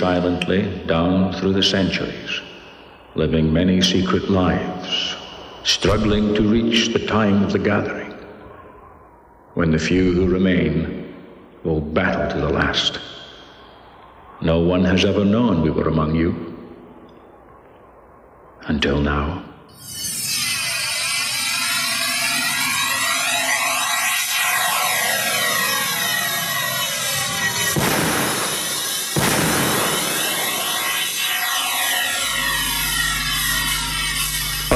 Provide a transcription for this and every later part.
Silently down through the centuries, living many secret lives, struggling to reach the time of the gathering, when the few who remain will battle to the last. No one has ever known we were among you. Until now.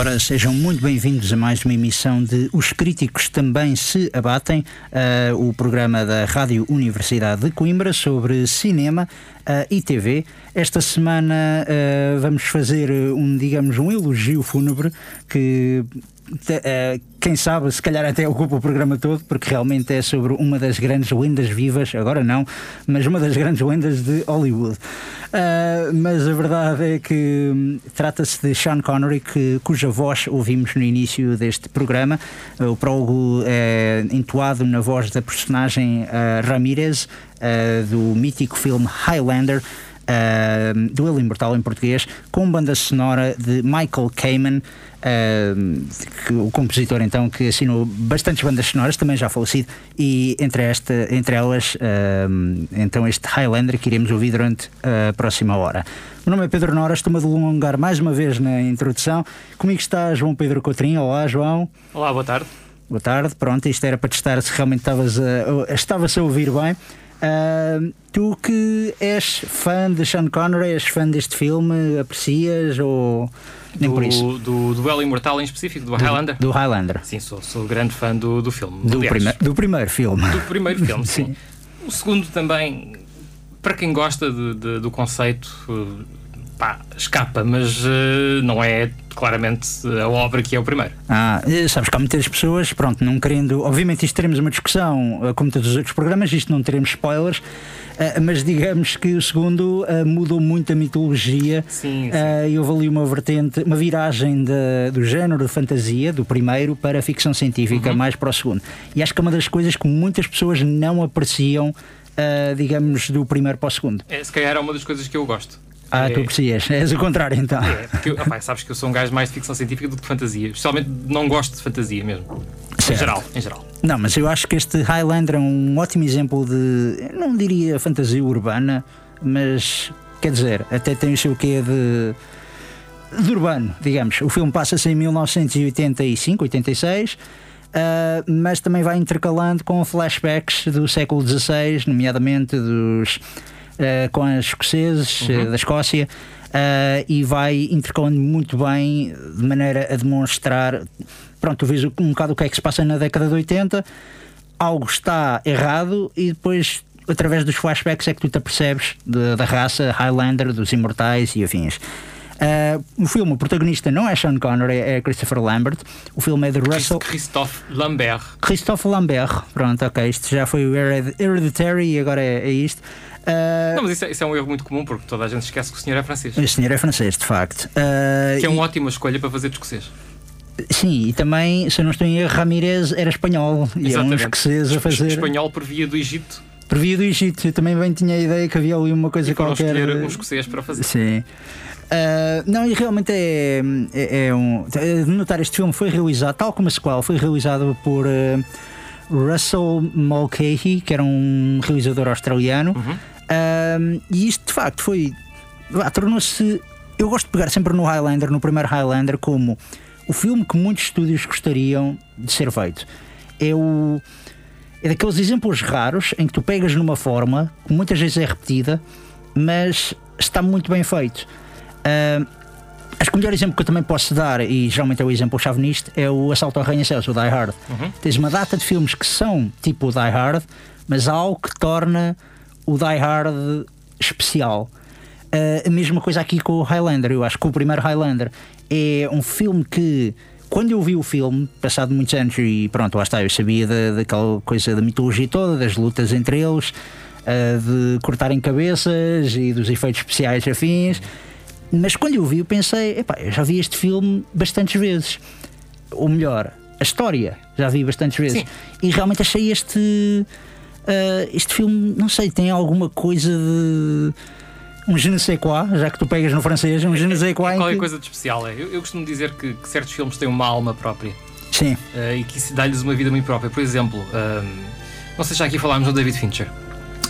Ora, sejam muito bem-vindos a mais uma emissão de Os Críticos Também Se Abatem, eh, o programa da Rádio Universidade de Coimbra sobre cinema eh, e TV. Esta semana eh, vamos fazer um, digamos, um elogio fúnebre que quem sabe, se calhar até ocupa o programa todo, porque realmente é sobre uma das grandes lendas vivas, agora não, mas uma das grandes lendas de Hollywood. Ah, mas a verdade é que hum, trata-se de Sean Connery, que, cuja voz ouvimos no início deste programa. Ah, O prólogo é entoado na voz da personagem ah, Ramirez, ah, do mítico filme Highlander. Ah, do Ele Imortal em português, com banda sonora de Michael Kamen, ah, que, o compositor então que assinou bastantes bandas sonoras, também já falecido, e entre, esta, entre elas ah, então este Highlander que iremos ouvir durante a próxima hora. O meu nome é Pedro Nora, estou-me a delongar mais uma vez na introdução. Comigo está João Pedro Coutrinho. Olá, João. Olá, boa tarde. Boa tarde, pronto, isto era para testar se realmente estavas a, estavas a ouvir bem. Ah, tu que és fã de Sean Connery, és fã deste filme, aprecias ou nem por isso? Do, do Duelo Imortal em específico, do Highlander? Do Highlander. Sim, sou, sou grande fã do, do filme. Do, prime- do primeiro filme. do primeiro filme, sim. Sim. O segundo também, para quem gosta de- de- do conceito, pá, escapa, mas eh, não é claramente a obra que é o primeiro. Ah, sabes que há muitas pessoas, pronto, não querendo. Obviamente, isto teremos uma discussão, eh, como todos os outros programas, isto não teremos spoilers, eh, mas digamos que o segundo mudou muito a mitologia. Sim, sim. E houve ali uma vertente, uma viragem da- do género de fantasia, do primeiro, para a ficção científica, Uhum. mais para o segundo. E acho que é uma das coisas que muitas pessoas não apreciam, eh, digamos, do primeiro para o segundo. É, se calhar é uma das coisas que eu gosto. Ah, é, tu aprecias, és o contrário então. É, porque eu- opá, sabes que eu sou um gajo mais de ficção científica do que de fantasia. Especialmente não gosto de fantasia mesmo. Em Certo. geral, em geral. Não, mas eu acho que este Highlander é um ótimo exemplo de. Não diria fantasia urbana, mas quer dizer, até tem o seu quê de. de urbano, digamos. O filme passa-se em 1985, 86. ah, mas também vai intercalando com flashbacks do século XVI, nomeadamente dos, ah, com os escoceses ah, da Escócia, ah, e vai intercalando muito bem, de maneira a demonstrar. Pronto, tu vês um bocado o que é que se passa na década de 80, algo está errado, e depois, através dos flashbacks, é que tu te apercebes de- da raça Highlander, dos imortais e afins. Ah, o filme, o protagonista não é Sean Connery, é Christopher Lambert. O filme é de Russell. Christophe Lambert. Christophe Lambert, pronto, ok, isto já foi o Hered- Hereditary e agora é, é isto. Ah, Não, mas isso é, isso é um erro muito comum porque toda a gente esquece que o senhor é francês. o senhor é francês, de facto. Ah, Que é e- uma ótima escolha para fazer de escocês. Sim, e também, se eu não estou em erro, Ramirez era espanhol e é um escocês a fazer. Espanhol por via do Egito Por via do Egito, eu também bem tinha a ideia que havia ali uma coisa e qualquer. escolher um escocês para fazer. Sim. Ah, não, e realmente é, é, é um. é de notar, este filme foi realizado, tal como a sequel, foi realizado por ah, Russell Mulcahy, que era um realizador australiano. Ah, e isto de facto foi. Tornou-se. Eu gosto de pegar sempre no Highlander, no primeiro Highlander, como o filme que muitos estúdios gostariam de ser feito. É o. É daqueles exemplos raros em que tu pegas numa forma que muitas vezes é repetida, mas está muito bem feito. Acho que o melhor exemplo que eu também posso dar, e geralmente é o exemplo-chave nisto, é o Assalto ao Arranha-Céus, o Die Hard. Tens uma data de filmes que são tipo o Die Hard, mas há algo que torna o Die Hard especial. Ah, a mesma coisa aqui com o Highlander. Eu acho que o primeiro Highlander é um filme que, quando eu vi o filme, passado muitos anos, e pronto, lá está, eu sabia da, daquela coisa da mitologia toda, das lutas entre eles, ah, de cortarem cabeças e dos efeitos especiais afins. Mas quando eu vi, eu pensei, epá, eu já vi este filme bastantes vezes. Ou melhor, a história já vi bastantes vezes. Sim. E realmente achei este. Ah, este filme, não sei, tem alguma coisa de. Um je ne sais quoi, já que tu pegas no francês, um je ne sais quoi. em Qualquer que- coisa de especial é. Eu, eu costumo dizer que, que certos filmes têm uma alma própria Sim, eh, e que isso dá-lhes uma vida muito própria. Por exemplo, ahm, não sei se já aqui falámos do David Fincher.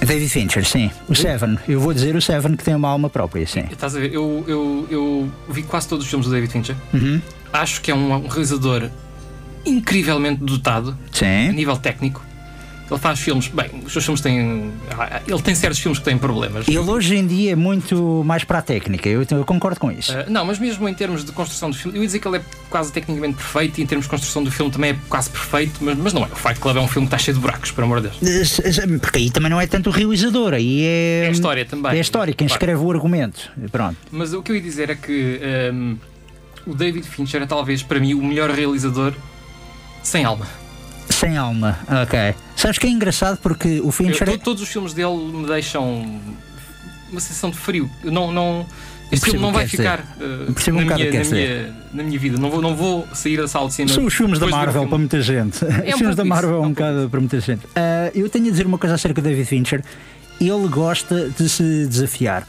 David Fincher, sim. O Seven, eu vou dizer o Seven que tem uma alma própria, sim. Estás a ver? Eu, eu, eu vi quase todos os filmes do David Fincher. Uhum. Acho que é um, um realizador incrivelmente dotado a Sim. nível técnico. Ele faz filmes, bem, os seus filmes têm. ah, Ele tem certos filmes que têm problemas. Ele hoje em dia é muito mais para a técnica, eu, eu concordo com isso. Uh, não, mas mesmo em termos de construção do filme, eu ia dizer que ele é quase tecnicamente perfeito e em termos de construção do filme também é quase perfeito, mas, mas não é. O Fight Club é um filme que está cheio de buracos, por amor de Deus. Porque aí também não é tanto o realizador, aí é. É a história também. É a história, quem Claro. escreve o argumento. Pronto. Mas o que eu ia dizer é que um, o David Fincher é talvez para mim o melhor realizador sem alma. Sem alma, ok. Sabes que é engraçado porque o Eu- Fincher. to- todos os filmes dele me deixam uma sensação de frio. Eu não, não, este filme não vai ficar uh, um na, o minha, na, minha, na minha vida. Não vou, não vou sair da sala de cinema. São os filmes da Marvel para muita gente. os filmes pouco da isso, Marvel é é um um bocado para muita gente. Ah, eu tenho a dizer uma coisa acerca do David Fincher. Ele gosta de se desafiar.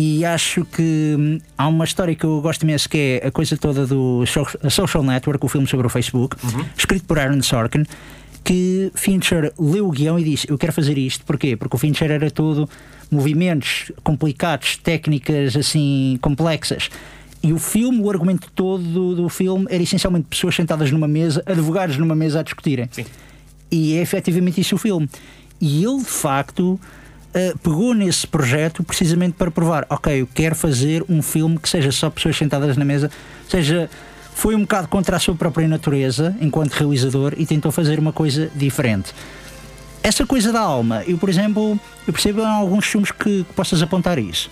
E acho que hum, há uma história que eu gosto imenso que é a coisa toda do So- Social Network, o filme sobre o Facebook, escrito por Aaron Sorkin, que Fincher leu o guião e disse: Eu quero fazer isto. Porquê? Porque o Fincher era todo movimentos complicados, técnicas assim complexas. E o filme, o argumento todo do, do filme era essencialmente pessoas sentadas numa mesa, advogados numa mesa a discutirem. Sim. E é efetivamente isso o filme. E ele, de facto, eh, pegou nesse projeto precisamente para provar: ok, eu quero fazer um filme que seja só pessoas sentadas na mesa, seja. Foi um bocado contra a sua própria natureza enquanto realizador e tentou fazer uma coisa diferente. Essa coisa da alma, eu, por exemplo, eu percebo em alguns filmes que, que possas apontar isso.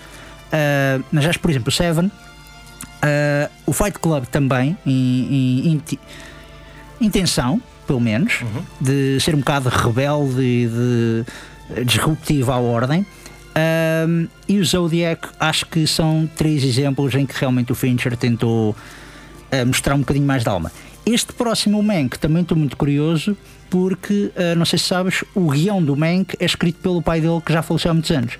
Ah, mas acho, por exemplo, o Seven, ah, o Fight Club também, em, intenção, pelo menos, de ser um bocado rebelde e de disruptivo à ordem. Ahm, e o Zodiac, acho que são três exemplos em que realmente o Fincher tentou eh, mostrar um bocadinho mais de alma. Este próximo Mank também estou muito curioso porque, eh, não sei se sabes, o guião do Mank é escrito pelo pai dele que já faleceu há muitos anos.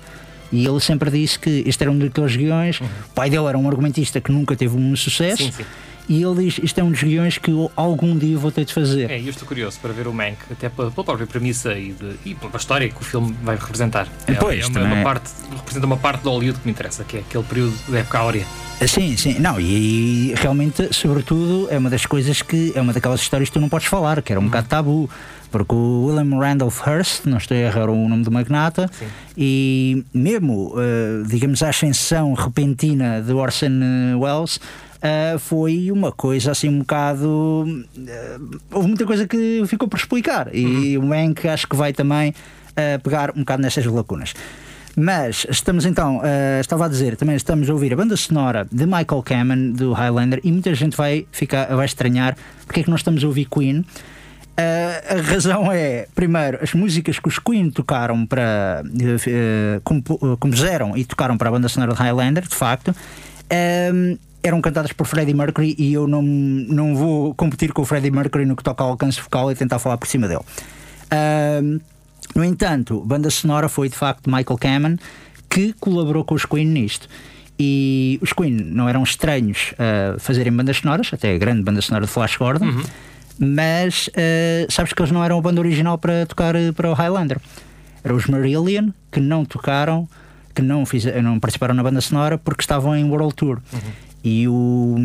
E ele sempre disse que este era um daqueles guiões. O pai dele era um argumentista que nunca teve um sucesso. Sim, sim. E ele diz: Isto é um dos guiões que eu algum dia vou ter de fazer. É, e eu estou curioso para ver o Mank, até pela, pela própria premissa e, de, e pela história que o filme vai representar. É, Pois, é uma, também uma é. parte, representa uma parte do Hollywood que me interessa, que é aquele período da época áurea. Sim, sim, não, e, e realmente, sobretudo, é uma das coisas que é uma daquelas histórias que tu não podes falar, que era um bocado tabu, porque o William Randolph Hearst, não estou a errar o nome do magnata, e mesmo, eh, digamos, a ascensão repentina de Orson Welles. Eh, foi uma coisa assim um bocado. eh, houve muita coisa que ficou por explicar, e o Mank acho que vai também eh, pegar um bocado nessas lacunas. Mas estamos então, eh, estava a dizer, também estamos a ouvir a banda sonora de Michael Kamen do Highlander e muita gente vai ficar vai estranhar porque é que nós estamos a ouvir Queen. Eh, a razão é, primeiro, as músicas que os Queen tocaram para. eh, compuseram e tocaram para a banda sonora de Highlander, de facto. ehm, eram cantadas por Freddie Mercury e eu não, não vou competir com o Freddie Mercury no que toca ao alcance vocal e tentar falar por cima dele. Uh, no entanto, banda sonora foi de facto Michael Kamen que colaborou com os Queen nisto. E os Queen não eram estranhos a fazerem bandas sonoras, até a grande banda sonora de Flash Gordon, uhum. mas uh, sabes que eles não eram a banda original para tocar eh, para o Highlander. Eram os Marillion que não tocaram, que não, fiz, não participaram na banda sonora porque estavam em World Tour. Uhum. E o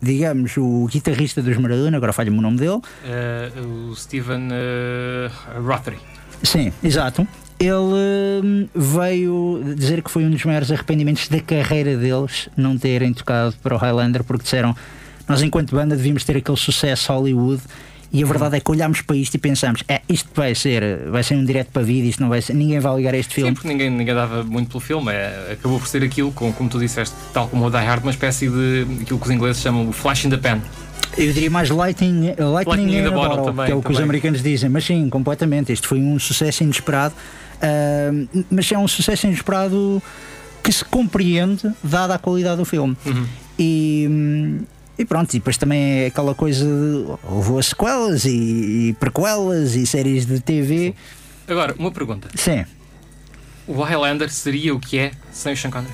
digamos, o guitarrista dos Marillion, agora falha-me o nome dele. Uh, o Steven uh, Rothery. Sim, exato. Ele hum, veio dizer que foi um dos maiores arrependimentos da carreira deles não terem tocado para o Highlander, porque disseram nós, enquanto banda, devíamos ter aquele sucesso Hollywood. E a verdade é que olhámos para isto e pensamos: é, isto vai ser, vai ser um direto para a vida, isto não vai ser, ninguém vai ligar a este filme. Sim, porque ninguém, ninguém dava muito pelo filme. É, acabou por ser aquilo, como, como tu disseste, tal como o Die Hard, uma espécie de aquilo que os ingleses chamam o flash in the pan. Eu diria mais Lightning, lightning, lightning in the bottle, também, que é o que os americanos dizem, mas sim, completamente. Este foi um sucesso inesperado, uh, mas é um sucesso inesperado que se compreende, dada a qualidade do filme. Uhum. E. E pronto, e depois também é aquela coisa de, houve sequelas e, e prequelas e séries de TV. Agora, uma pergunta. Sim. O Highlander seria o que é sem o Sean Connery?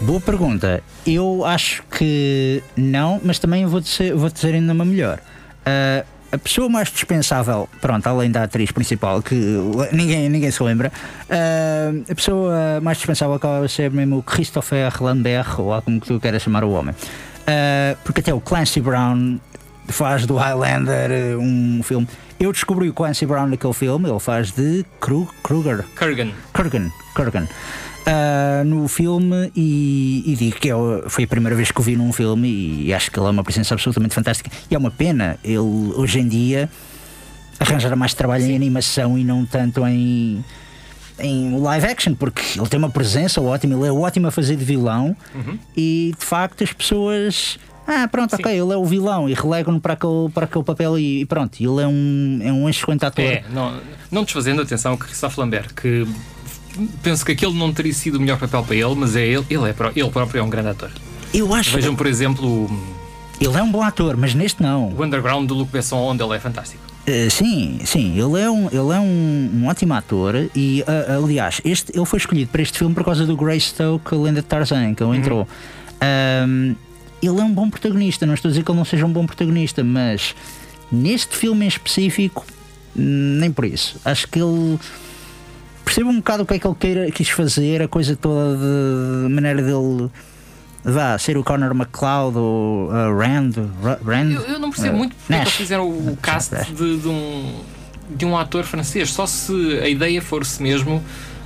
Boa pergunta. Eu acho que não, mas também vou dizer, vou dizer ainda uma melhor. Uh, a pessoa mais dispensável, pronto, além da atriz principal, que ninguém, ninguém se lembra, uh, a pessoa mais dispensável acaba a ser mesmo o Christopher Lambert, ou como que tu queres chamar o homem. Uh, porque até o Clancy Brown faz do Highlander um filme. Eu descobri o Clancy Brown naquele filme, ele faz de Krug, Kruger. Kurgan. Kurgan. Kurgan uh, no filme e, e digo que eu, é foi a primeira vez que o vi num filme e, e acho que ele é uma presença absolutamente fantástica. E é uma pena ele hoje em dia arranjar mais trabalho Sim. em animação e não tanto em em live action, porque ele tem uma presença ótima, ele é ótimo a fazer de vilão uhum. e de facto as pessoas. Ah, pronto, Sim. ok, ele é o vilão e relegam-no para aquele, para aquele papel e, e, pronto, ele é um, é um excelente ator. É, não, não desfazendo atenção que Christophe Lambert, que penso que aquele não teria sido o melhor papel para ele, mas é ele, ele, é, ele próprio é um grande ator. Eu acho. Vejam, por exemplo. Ele é um bom ator, mas neste não. O Underground do Luc Besson, onde ele é fantástico. Uh, sim, sim, ele é um, ele é um, um ótimo ator e, uh, aliás, este, ele foi escolhido para este filme por causa do Grace Stoke, Linda Tarzan, que ele uhum. entrou. Um, ele é um bom protagonista, não estou a dizer que ele não seja um bom protagonista, mas neste filme em específico, nem por isso. Acho que ele percebo um bocado o que é que ele queira, quis fazer, a coisa toda de maneira dele vá ser o Conor McLeod ou uh, Rand, Rand. Eu, eu não percebo uh, muito porque é eles fizeram o cast de, de, um, de um ator francês, só se a ideia fosse mesmo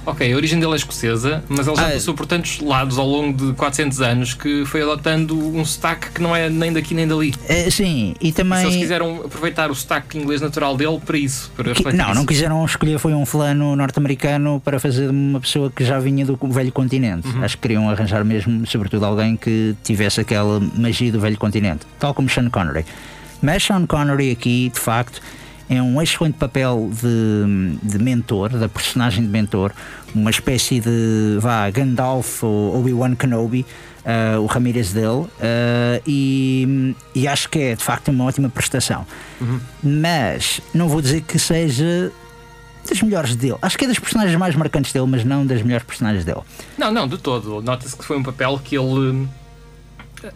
Ok, a origem dele é escocesa, mas ele já ah, passou por tantos lados ao longo de 400 anos que foi adotando um sotaque que não é nem daqui nem dali. É, sim, e também. E se eles quiseram aproveitar o sotaque inglês natural dele para isso, para que, Não, isso. não quiseram escolher, foi um fulano norte-americano para fazer uma pessoa que já vinha do velho continente. Uhum. Acho que queriam arranjar mesmo, sobretudo, alguém que tivesse aquela magia do velho continente, tal como Sean Connery. Mas Sean Connery aqui, de facto é um excelente papel de, de mentor, da personagem de mentor, uma espécie de vá, Gandalf ou Obi-Wan Kenobi, uh, o Ramirez dele, uh, e, e, acho que é de facto uma ótima prestação. Uhum. Mas não vou dizer que seja das melhores dele. Acho que é das personagens mais marcantes dele, mas não das melhores personagens dele. Não, não, de todo. Nota-se que foi um papel que ele.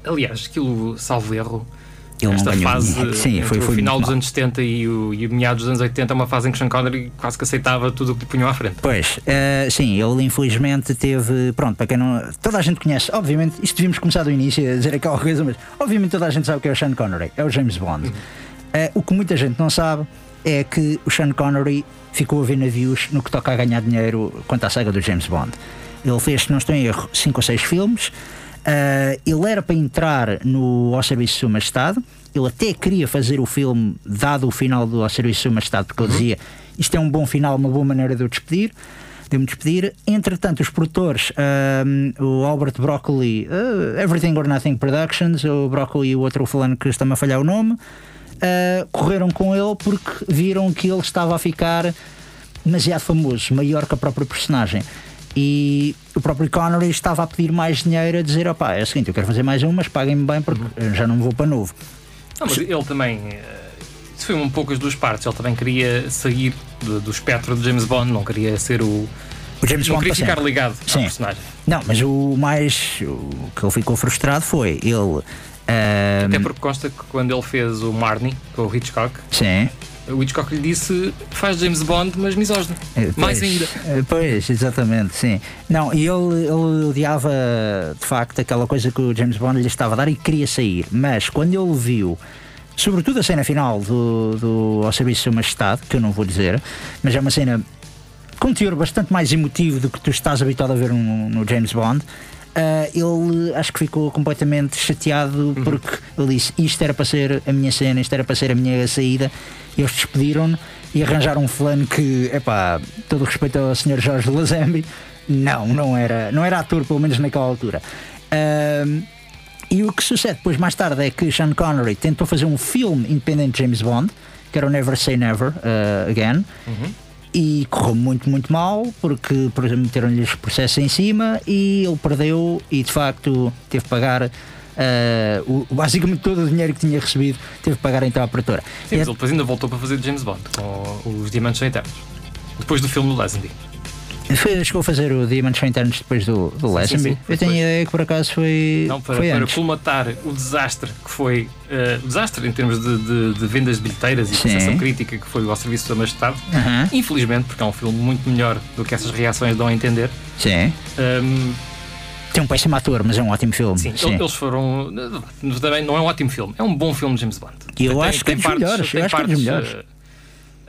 Aliás, aquilo, salvo erro, ele Esta não ganhou fase, Sim, foi, foi o final dos anos 70 e o, e o meados dos anos 80 é uma fase em que Sean Connery quase que aceitava tudo o que lhe punham à frente. Pois, uh, sim, ele infelizmente teve. Pronto, para quem não. Toda a gente conhece, obviamente, isto devíamos começar do início a dizer aquela coisa, mas obviamente toda a gente sabe que é o Sean Connery, é o James Bond. Uhum. Uh, o que muita gente não sabe é que o Sean Connery ficou a ver navios no que toca a ganhar dinheiro quanto à saga do James Bond. Ele fez, se não estou em erro, 5 ou 6 filmes. Uh, ele era para entrar no Ao Serviço de Sua Majestade. Ele até queria fazer o filme, dado o final do Ao Serviço de Sua Majestade, porque uhum. ele dizia isto é um bom final, uma boa maneira de eu despedir. De me despedir. Entretanto, os produtores, uh, o Albert Broccoli, uh, Everything or Nothing Productions, o Broccoli e o outro fulano que está-me a falhar o nome, correram com ele porque viram que ele estava a ficar demasiado famoso, maior que a própria personagem. E o próprio Connery estava a pedir mais dinheiro, a dizer: opá, é o seguinte, eu quero fazer mais um, mas paguem-me bem porque uhum. já não vou para novo. Não, mas ele também. Eh, isso foi um pouco as duas partes. Ele também queria sair do, do espectro de James Bond, não queria ser o. O James não Bond queria ficar ligado Sim. ao personagem. Não, mas o mais. O que ele ficou frustrado foi ele. Um... Até porque consta que quando ele fez o Marnie com o Hitchcock. Sim o Hitchcock lhe disse faz James Bond, mas misógino. É, Mais ainda. É, pois, exatamente, sim. Não, e ele, ele odiava de facto aquela coisa que o James Bond lhe estava a dar e queria sair. Mas quando ele viu, sobretudo a cena final do, do Ao Serviço de Sua Majestade, que eu não vou dizer, mas é uma cena com um teor bastante mais emotivo do que tu estás habituado a ver no, no James Bond. Uh, ele acho que ficou completamente chateado uhum. porque ele disse isto era para ser a minha cena, isto era para ser a minha saída. E eles despediram-no e arranjaram um fulano que, epá, todo respeito ao Sr. Jorge Lazambi, não, não era, não era ator, pelo menos naquela altura. Uh, e o que sucede depois, mais tarde, é que Sean Connery tentou fazer um filme independente de James Bond, que era o Never Say Never uh, Again. Uhum e correu muito, muito mal, porque, por exemplo, meteram-lhe os processos em cima e ele perdeu e de facto teve que pagar. Uh, o, basicamente todo o dinheiro que tinha recebido teve que pagar então à produtora. Sim, mas ele depois ainda voltou para fazer James Bond com os Diamantes Eternos depois do filme do Lazenby. Chegou a fazer o Diamonds São Internos depois do, do Lazenby. Eu tenho a ideia que por acaso foi. Não, para, foi para colmatar o desastre que foi. Uh, desastre em termos de, de, de vendas de bilheteiras e percepção crítica que foi ao serviço da Majestade. Infelizmente, porque é um filme muito melhor do que essas reações dão a entender. Sim. Um, tem um péssimo ator, mas é um ótimo filme. Sim, Sim. eles foram. Também não é um ótimo filme, é um bom filme de James Bond. E eu tem, acho que é dos melhores. Eu acho que é dos melhores.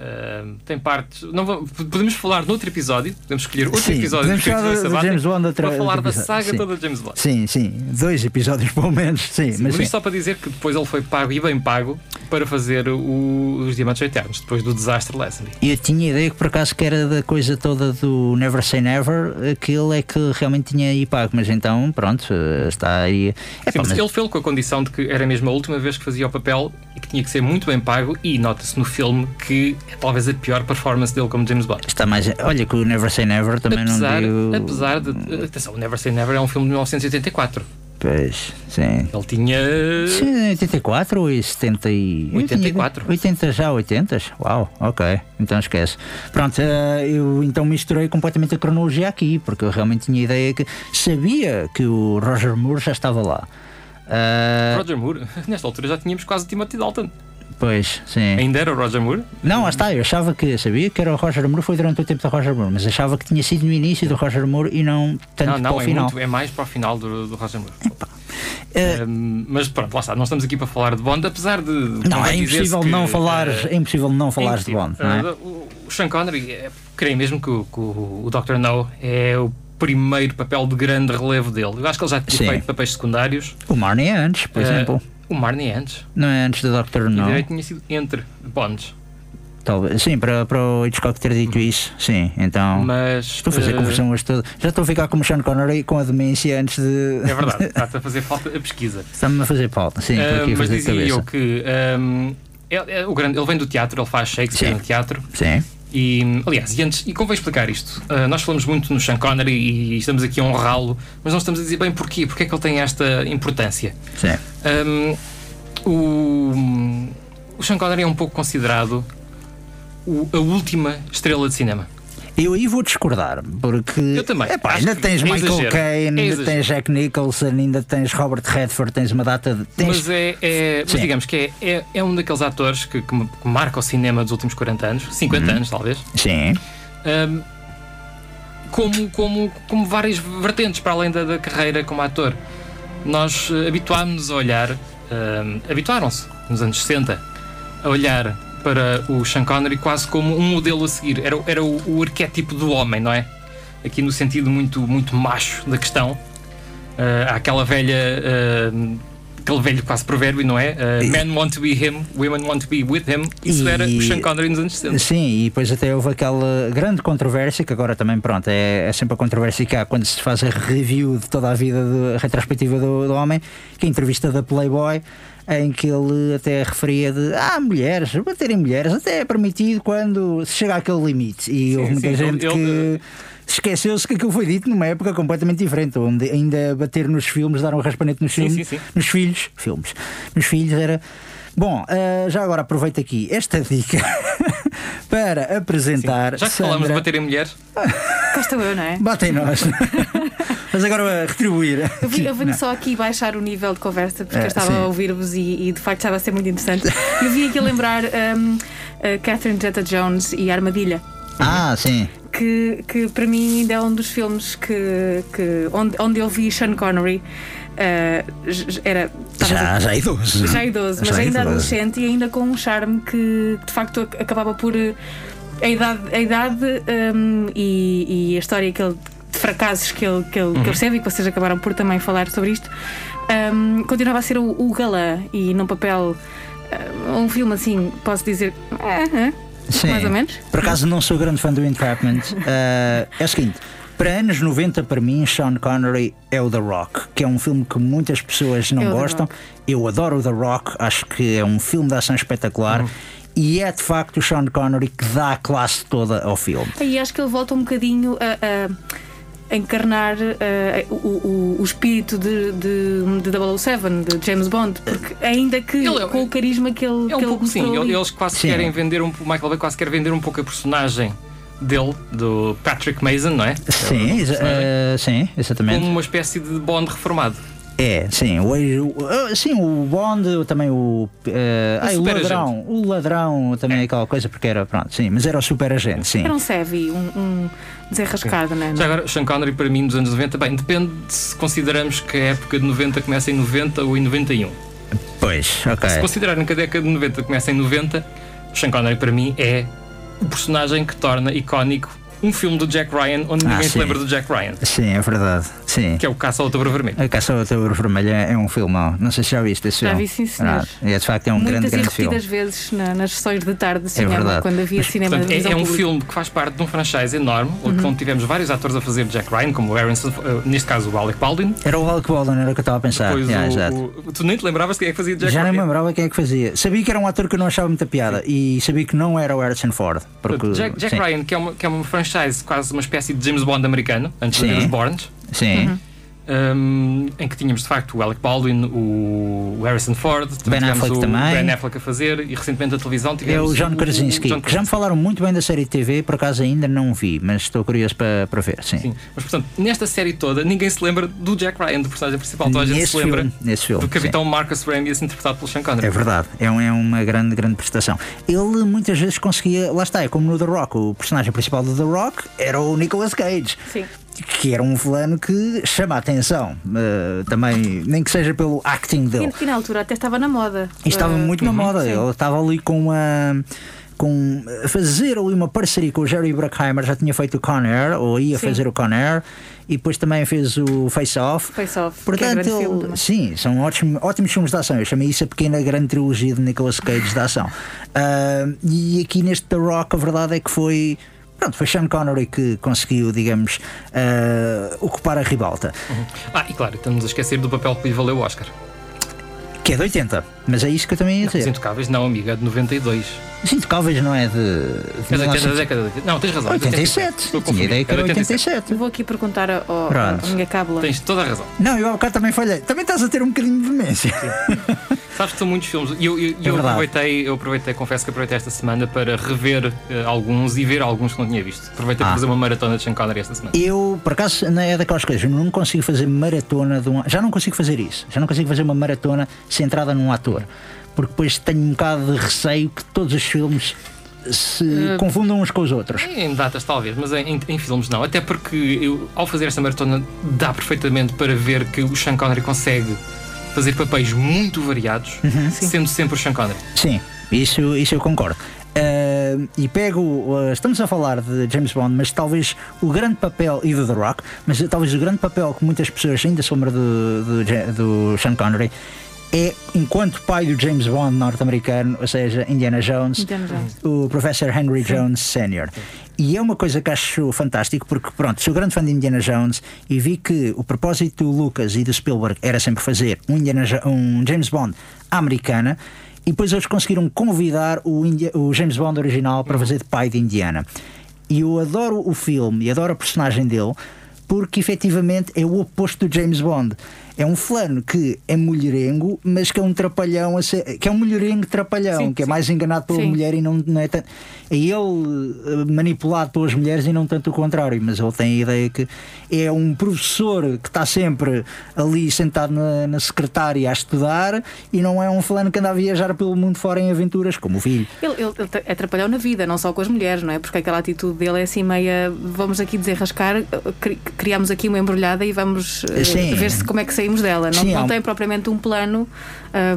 Uh, tem partes. Não, podemos falar noutro episódio, podemos escolher outro sim, episódio podemos falar James Bond outra, para falar da saga sim. toda de James Bond. Sim, sim, dois episódios pelo menos. Sim, sim mas sim. só para dizer que depois ele foi pago e bem pago para fazer o, os Diamantes Eternos, depois do desastre Leslie. Eu tinha ideia que por acaso que era da coisa toda do Never Say Never, aquele é que realmente tinha aí pago, mas então pronto, está aí. É, sim, pá, mas... Ele fez com a condição de que era mesmo a última vez que fazia o papel e que tinha que ser muito bem pago, e nota-se no filme que talvez a pior performance dele como James Bond. Está mais. Olha que o Never Say Never também apesar, não deu. Apesar de. Atenção, o Never Say Never é um filme de 1984. Pois, sim. Ele tinha. Sim, 84 ou 70 e... 84. 80 já, 80? Uau, ok. Então esquece. Pronto, eh, eu então misturei completamente a cronologia aqui, porque eu realmente tinha ideia que. Sabia que o Roger Moore já estava lá. Uh... Roger Moore? Nesta altura já tínhamos quase Timothy Dalton. Pois, sim. Ainda era o Roger Moore? Não, lá está, eu achava que, sabia que era o Roger Moore, foi durante o tempo do Roger Moore, mas achava que tinha sido no início do Roger Moore e não tanto não, não, para o é final. Muito, é mais para o final do, do Roger Moore. Uh, um, mas pronto, lá está, não estamos aqui para falar de Bond, apesar de. Não, é impossível que, não falar, uh, é impossível não falar é de Bond. Não é? Uh, o Sean Connery, é, creio mesmo que, que o, o Dr. No é o primeiro papel de grande relevo dele. Eu acho que ele já tinha Sim. feito papéis secundários. O Marnie é antes, por exemplo. O Marnie é antes. Não é antes do Doctor No? A tinha sido entre Bonds. Talvez, sim, para, para o Hitchcock ter dito isso, sim. Então, mas, estou a fazer uh, conversão hoje toda. Já estou a ficar como Sean Connery com a demência antes de. É verdade, está-te a fazer falta a pesquisa. Está-me a fazer falta, sim. Uh, mas dizia eu que um, ele, é, o grande, ele vem do teatro, ele faz Shakespeare sim. no teatro. Sim. E, aliás, e antes, e convém explicar isto. Uh, nós falamos muito no Sean Connery e estamos aqui a honrá-lo, mas não estamos a dizer bem porquê, porque é que ele tem esta importância. Sim. Um, o, o Sean Connery é um pouco considerado o, a última estrela de cinema. Eu aí vou discordar, porque eu também. Epá, ainda tens é Michael. Caine, é ainda tens Jack Nicholson, ainda tens Robert Redford, tens uma data de. Tens... Mas, é, é mas digamos que é, é, é, um daqueles atores que, que, marca o cinema dos últimos 40 anos, 50 uhum. anos talvez. Sim. Um, como, como, como várias vertentes para além da, da carreira como ator. Nós uh, habituámos-nos a olhar uh, habituaram-se, nos anos 60, a olhar para o Sean Connery quase como um modelo a seguir. Era, era o, o arquétipo do homem, não é? Aqui no sentido muito, muito macho da questão. Uh, há aquela velha. Uh, aquele velho quase provérbio, não é? Uh, men want to be him, women want to be with him. Isso e, era o Sean Connery nos anos 60. Sim, e depois até houve aquela grande controvérsia, que agora também, pronto, é, é sempre a controvérsia que há quando se faz a review de toda a vida, de, a retrospectiva do, do homem, que é a entrevista da Playboy em que ele até referia de ah, mulheres, baterem mulheres, até é permitido quando se chega àquele limite. E sim, houve muita sim, gente ele, que. Ele esqueceu-se que aquilo foi dito numa época completamente diferente, onde ainda bater nos filmes, dar um raspanete nos, sim, filmes, sim, sim. nos filhos, filmes, nos filhos era. Bom, uh, já agora aproveito aqui esta dica para apresentar. Já que Sandra... falamos de bater em mulheres. Cá estou eu, não é? Batem nós. Mas agora a retribuir. Eu, vi, eu venho só aqui baixar o nível de conversa porque É, eu estava sim. a ouvir-vos e, e, de facto estava a ser muito interessante. Eu vim aqui lembrar um, Catherine Zeta Jones e Armadilha. Ah, sim. Que, que para mim ainda é um dos filmes que, que onde, onde eu vi Sean Connery. uh, era Já, já é idoso. já idoso, mas Já é ainda idoso. adolescente e ainda com um charme que de facto ac- acabava por eh, a idade, a idade hum, e, e a história que ele, fracassos que ele, que, ele, que ele recebe e que vocês acabaram por também falar sobre isto, hum, continuava a ser o, o galã e num papel. hum, um filme assim, posso dizer. é, é, Sim. Mais ou menos. Por acaso não sou grande fã do Entrapment. Uh, é o seguinte. Para anos 90, para mim, Sean Connery é o The Rock, que é um filme que muitas pessoas não É gostam. Eu adoro o The Rock, acho que é um filme de ação espetacular Uhum. e é de facto o Sean Connery que dá a classe toda ao filme. E acho que ele volta um bocadinho a, a encarnar eh, o, o, o espírito de, de, de 007, de James Bond, porque ainda que Ele é- com o carisma que ele, É um que pouco ele sim. ali. Eles quase Sim. querem vender um. O Michael Bay quase quer vender um pouco a personagem dele, do Patrick Mason, não é? Sim, exa- uh, sim, exatamente. Como uma espécie de Bond reformado. É, sim, o, o- uh, sim, o Bond, também o. Uh, ai, o ladrão. O ladrão também é aquela coisa, porque era, pronto, sim, mas era o super agente, sim. Era um Sevi, um, um desenrascado, não é? Já agora, Sean Connery para mim dos anos 90, bem, depende de se consideramos que a época de 90 começa em 90 ou em 91. Pois, ok. Se considerarem que a década de 90 começa em 90, Sean Connery para mim é o personagem que torna icónico um filme do Jack Ryan onde Ah, ninguém sim. se lembra do Jack Ryan, Sim, é verdade. Sim. que é o Caça ao Outubro Vermelho. A Caça ao Outubro Vermelho é é um filmão. Não sei se já viste esse Já filme. vi, sim, senhor. Ah, é de facto é um Muitas grande, grande filme. repetidas vezes na- nas sessões de tarde de cinema, verdade. quando havia cinema Portanto, de é, visão é um filme que faz parte de um franchise enorme, onde tivemos vários atores a fazer Jack Ryan, como o Harrison, eh, neste caso o Alec Baldwin. Era o Alec Baldwin, era o que eu estava a pensar. Depois Yeah, o- exato. o- tu nem te lembravas quem é que fazia Jack Já nem Ryan? me lembrava quem é que fazia. Sabia que era um ator que eu não achava muita piada e sabia que não era o Harrison Ford. Porque, Jack, Jack sim, Ryan, que é, uma, que é uma franchise, quase uma espécie de James Bond americano, antes Sim. de ver os Bournes, Sim. Um, em que tínhamos de facto o Alec Baldwin, o Harrison Ford, Ben tivemos Affleck o também. Ben Affleck a fazer e recentemente a televisão É tivemos o John Krasinski, John que já me falaram muito bem da série de TV, por acaso ainda não vi, mas estou curioso para, para ver. Sim. Sim, mas portanto, nesta série toda, ninguém se lembra do Jack Ryan, do personagem principal. Toda a gente se lembra filme, filme, do capitão Marcus Ramius, interpretado pelo Sean Connery. É verdade, é, um- é uma grande, grande prestação. Ele muitas vezes conseguia, lá está, é como no The Rock, o personagem principal do The Rock era o Nicolas Cage. Sim. Que era um fulano que chama a atenção, eh, também, nem que seja pelo acting dele. E, na altura até estava na moda. E estava Eh, muito na moda, sim. ele estava ali com uma. Com a fazer ali uma parceria com o Jerry Bruckheimer, já tinha feito o Con Air, ou ia Sim. fazer o Con Air, e depois também fez o Face Off. Face Off, é Portanto, grande ele- filme sim, são ótimos, ótimos filmes de ação. Eu chamei isso a pequena grande trilogia de Nicolas Cage de ação. Ah, e aqui neste The Rock, a verdade é que foi. Pronto, foi Sean Connery que conseguiu, digamos, ah, ocupar a ribalta. Ah, e claro, estamos a esquecer do papel que lhe valeu o Oscar. Que é de 80, mas é isso que eu também ia Os dizer. Intocáveis, não, amiga, é de 92. Os Intocáveis não é de. de É da 1900. década de 80. Não, tens razão. é de 87. Estou a Tinha confundir. ideia que É era 87. Vou aqui perguntar ao, ao, Pronto. à minha cábula. Tens toda a razão. Não, eu há bocado também falhei. Também estás a ter um bocadinho de demência. Sabes que são muitos filmes. E eu, eu, É eu aproveitei, eu aproveitei, confesso que aproveitei esta semana para rever eh, alguns e ver alguns que não tinha visto. Aproveitei Ah. para fazer uma maratona de Sean Connery esta semana. Eu, por acaso, não é daquelas coisas. Eu não consigo fazer maratona de um. Já não consigo fazer isso. Já não consigo fazer uma maratona centrada num ator. Porque depois tenho um bocado de receio que todos os filmes se Eh, confundam uns com os outros. Em datas talvez, mas em, em filmes não. Até porque eu, ao fazer esta maratona dá perfeitamente para ver que o Sean Connery consegue fazer papéis muito variados, Uhum. sendo sempre o Sean Connery. Sim, isso, isso eu concordo. Ah, e pego, ah, estamos a falar de James Bond, mas talvez o grande papel, e do The Rock, mas talvez o grande papel que muitas pessoas ainda se lembram do, do, do Sean Connery é enquanto pai do James Bond norte-americano, ou seja, Indiana Jones, Indiana Jones. o Professor Henry Jones Sr. E é uma coisa que acho fantástico porque, pronto, sou grande fã de Indiana Jones e vi que o propósito do Lucas e do Spielberg era sempre fazer um, Indiana um James Bond americana e depois eles conseguiram convidar o, India- o James Bond original para fazer de pai de Indiana. E eu adoro o filme e adoro a personagem dele porque efetivamente é o oposto do James Bond é um fulano que é mulherengo, mas que é um trapalhão, que é um mulherengo trapalhão, sim, que é mais enganado pela sim. mulher e não, não é tanto. É ele eh, manipulado pelas mulheres e não tanto o contrário, mas ele tem a ideia que é um professor que está sempre ali sentado na, na secretária a estudar e não é um fulano que anda a viajar pelo mundo fora em aventuras, como o filho. Ele, ele, ele é trapalhão na vida, não só com as mulheres, não é? Porque aquela atitude dele é assim meia. Vamos aqui desenrascar, criamos aqui uma embrulhada e vamos uh, ver se como é que saímos dela. Não, Sim, não tem propriamente um plano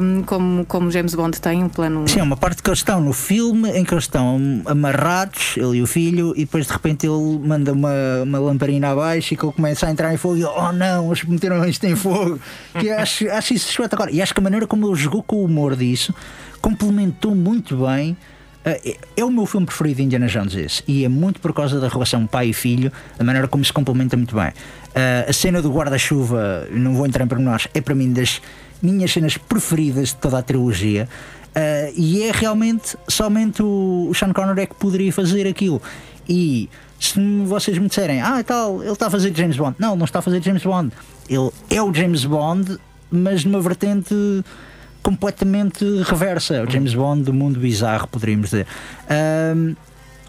um, como, como James Bond tem, um plano. Sim, uma parte que eles estão no filme em que eles estão amarrados, ele e o filho, e depois de repente ele manda uma, uma lamparina abaixo e que ele começa a entrar em fogo e oh não, eles meteram isto em fogo. Que acho, acho isso espetacular. E acho que a maneira como ele jogou com o humor disso complementou muito bem. É, é o meu filme preferido de Indiana Jones esse, e é muito por causa da relação pai e filho, a maneira como se complementa muito bem. Uh, a cena do guarda-chuva, não vou entrar em pormenores, é para mim das minhas cenas preferidas de toda a trilogia. Uh, e é realmente somente o, Sean Connery é que poderia fazer aquilo. E se vocês me disserem, ah, tal, ele está a fazer James Bond. Não, não está a fazer James Bond. Ele é o James Bond, mas numa vertente completamente reversa. O James Bond do mundo bizarro, poderíamos dizer.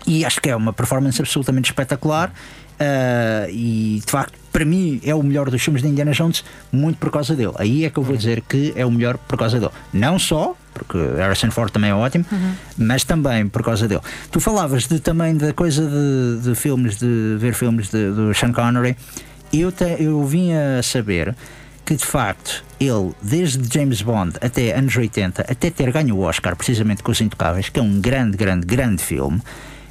E acho que é uma performance absolutamente espetacular. Uh, e de facto, para mim, é o melhor dos filmes de Indiana Jones, muito por causa dele. Aí é que eu vou dizer que é o melhor por causa dele. Não só, porque Harrison Ford também é ótimo, uhum. mas também por causa dele. Tu falavas de, também da coisa de, de filmes, de ver filmes de, do Sean Connery. Eu, te, eu vim a saber que de facto ele, desde James Bond até anos 80, até ter ganho o Oscar precisamente com Os Intocáveis, que é um grande, grande, grande filme,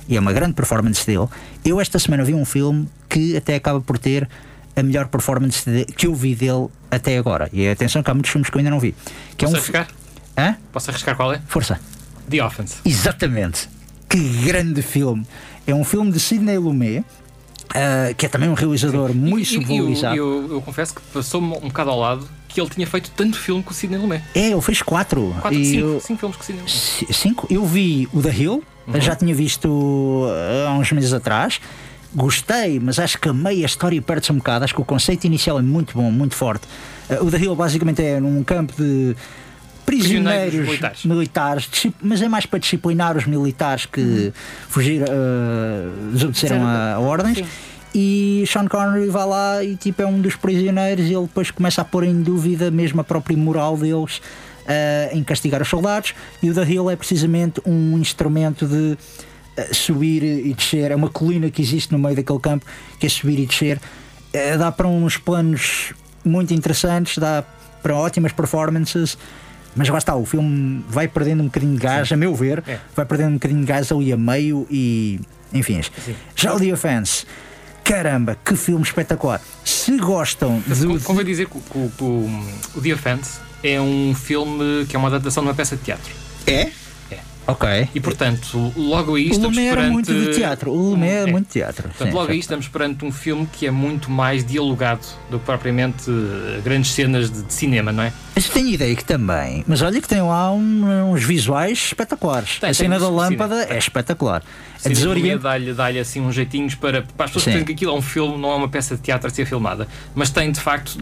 e é uma grande performance dele. Eu esta semana vi um filme que até acaba por ter a melhor performance de, que eu vi dele até agora. E atenção que há muitos filmes que eu ainda não vi. Que Posso é um arriscar? Hã? Posso arriscar qual é? Força. The Offense. Exatamente. Que grande filme. É um filme de Sidney Lumet. Uh, que é também um realizador Sim. muito subvalorizado. Eu, eu, eu, confesso que passou-me um bocado ao lado que ele tinha feito tanto filme com o Sidney Lumet. É, ele fez quatro. quatro cinco, eu, cinco filmes com o Sidney Lumet. Cinco? Eu vi o The Hill, uhum. já tinha visto uh, há uns meses atrás. Gostei, mas acho que a meia história perde-se um bocado. Acho que o conceito inicial é muito bom, muito forte. Uh, o The Hill basicamente é num campo de prisioneiros, militares, militares mas é mais para disciplinar os militares que uhum. fugir, uh, desobedeceram a, a ordens. Sim. E Sean Connery vai lá e tipo é um dos prisioneiros e ele depois começa a pôr em dúvida mesmo a própria moral deles uh, em castigar os soldados. E o The Hill é precisamente um instrumento de uh, subir e descer. É uma colina que existe no meio daquele campo que é subir e descer. Uh, dá para uns planos muito interessantes, dá para ótimas performances. Mas lá está, o filme vai perdendo um bocadinho de gás, Sim. a meu ver, é. vai perdendo um bocadinho de gás ali a meio e. Enfim. Sim. Já o The Offense caramba, que filme espetacular. Se gostam Mas, do. Convém dizer que, que, que o, o The Offense é um filme que é uma adaptação de uma peça de teatro. É? Ok. E portanto, logo aí estamos o Lumet perante... era muito de teatro. O Lumet era é. muito teatro. Portanto, Sim, logo aí estamos perante um filme que é muito mais dialogado do que propriamente eh, grandes cenas de, de cinema, não é? Mas tenho ideia que também. Mas olha que tem lá um, uns visuais espetaculares. Tem, a cena da lâmpada é espetacular. A desorienta... dá-lhe dá assim uns jeitinhos para, para as pessoas que que aquilo é um filme, não é uma peça de teatro a ser filmada. Mas tem de facto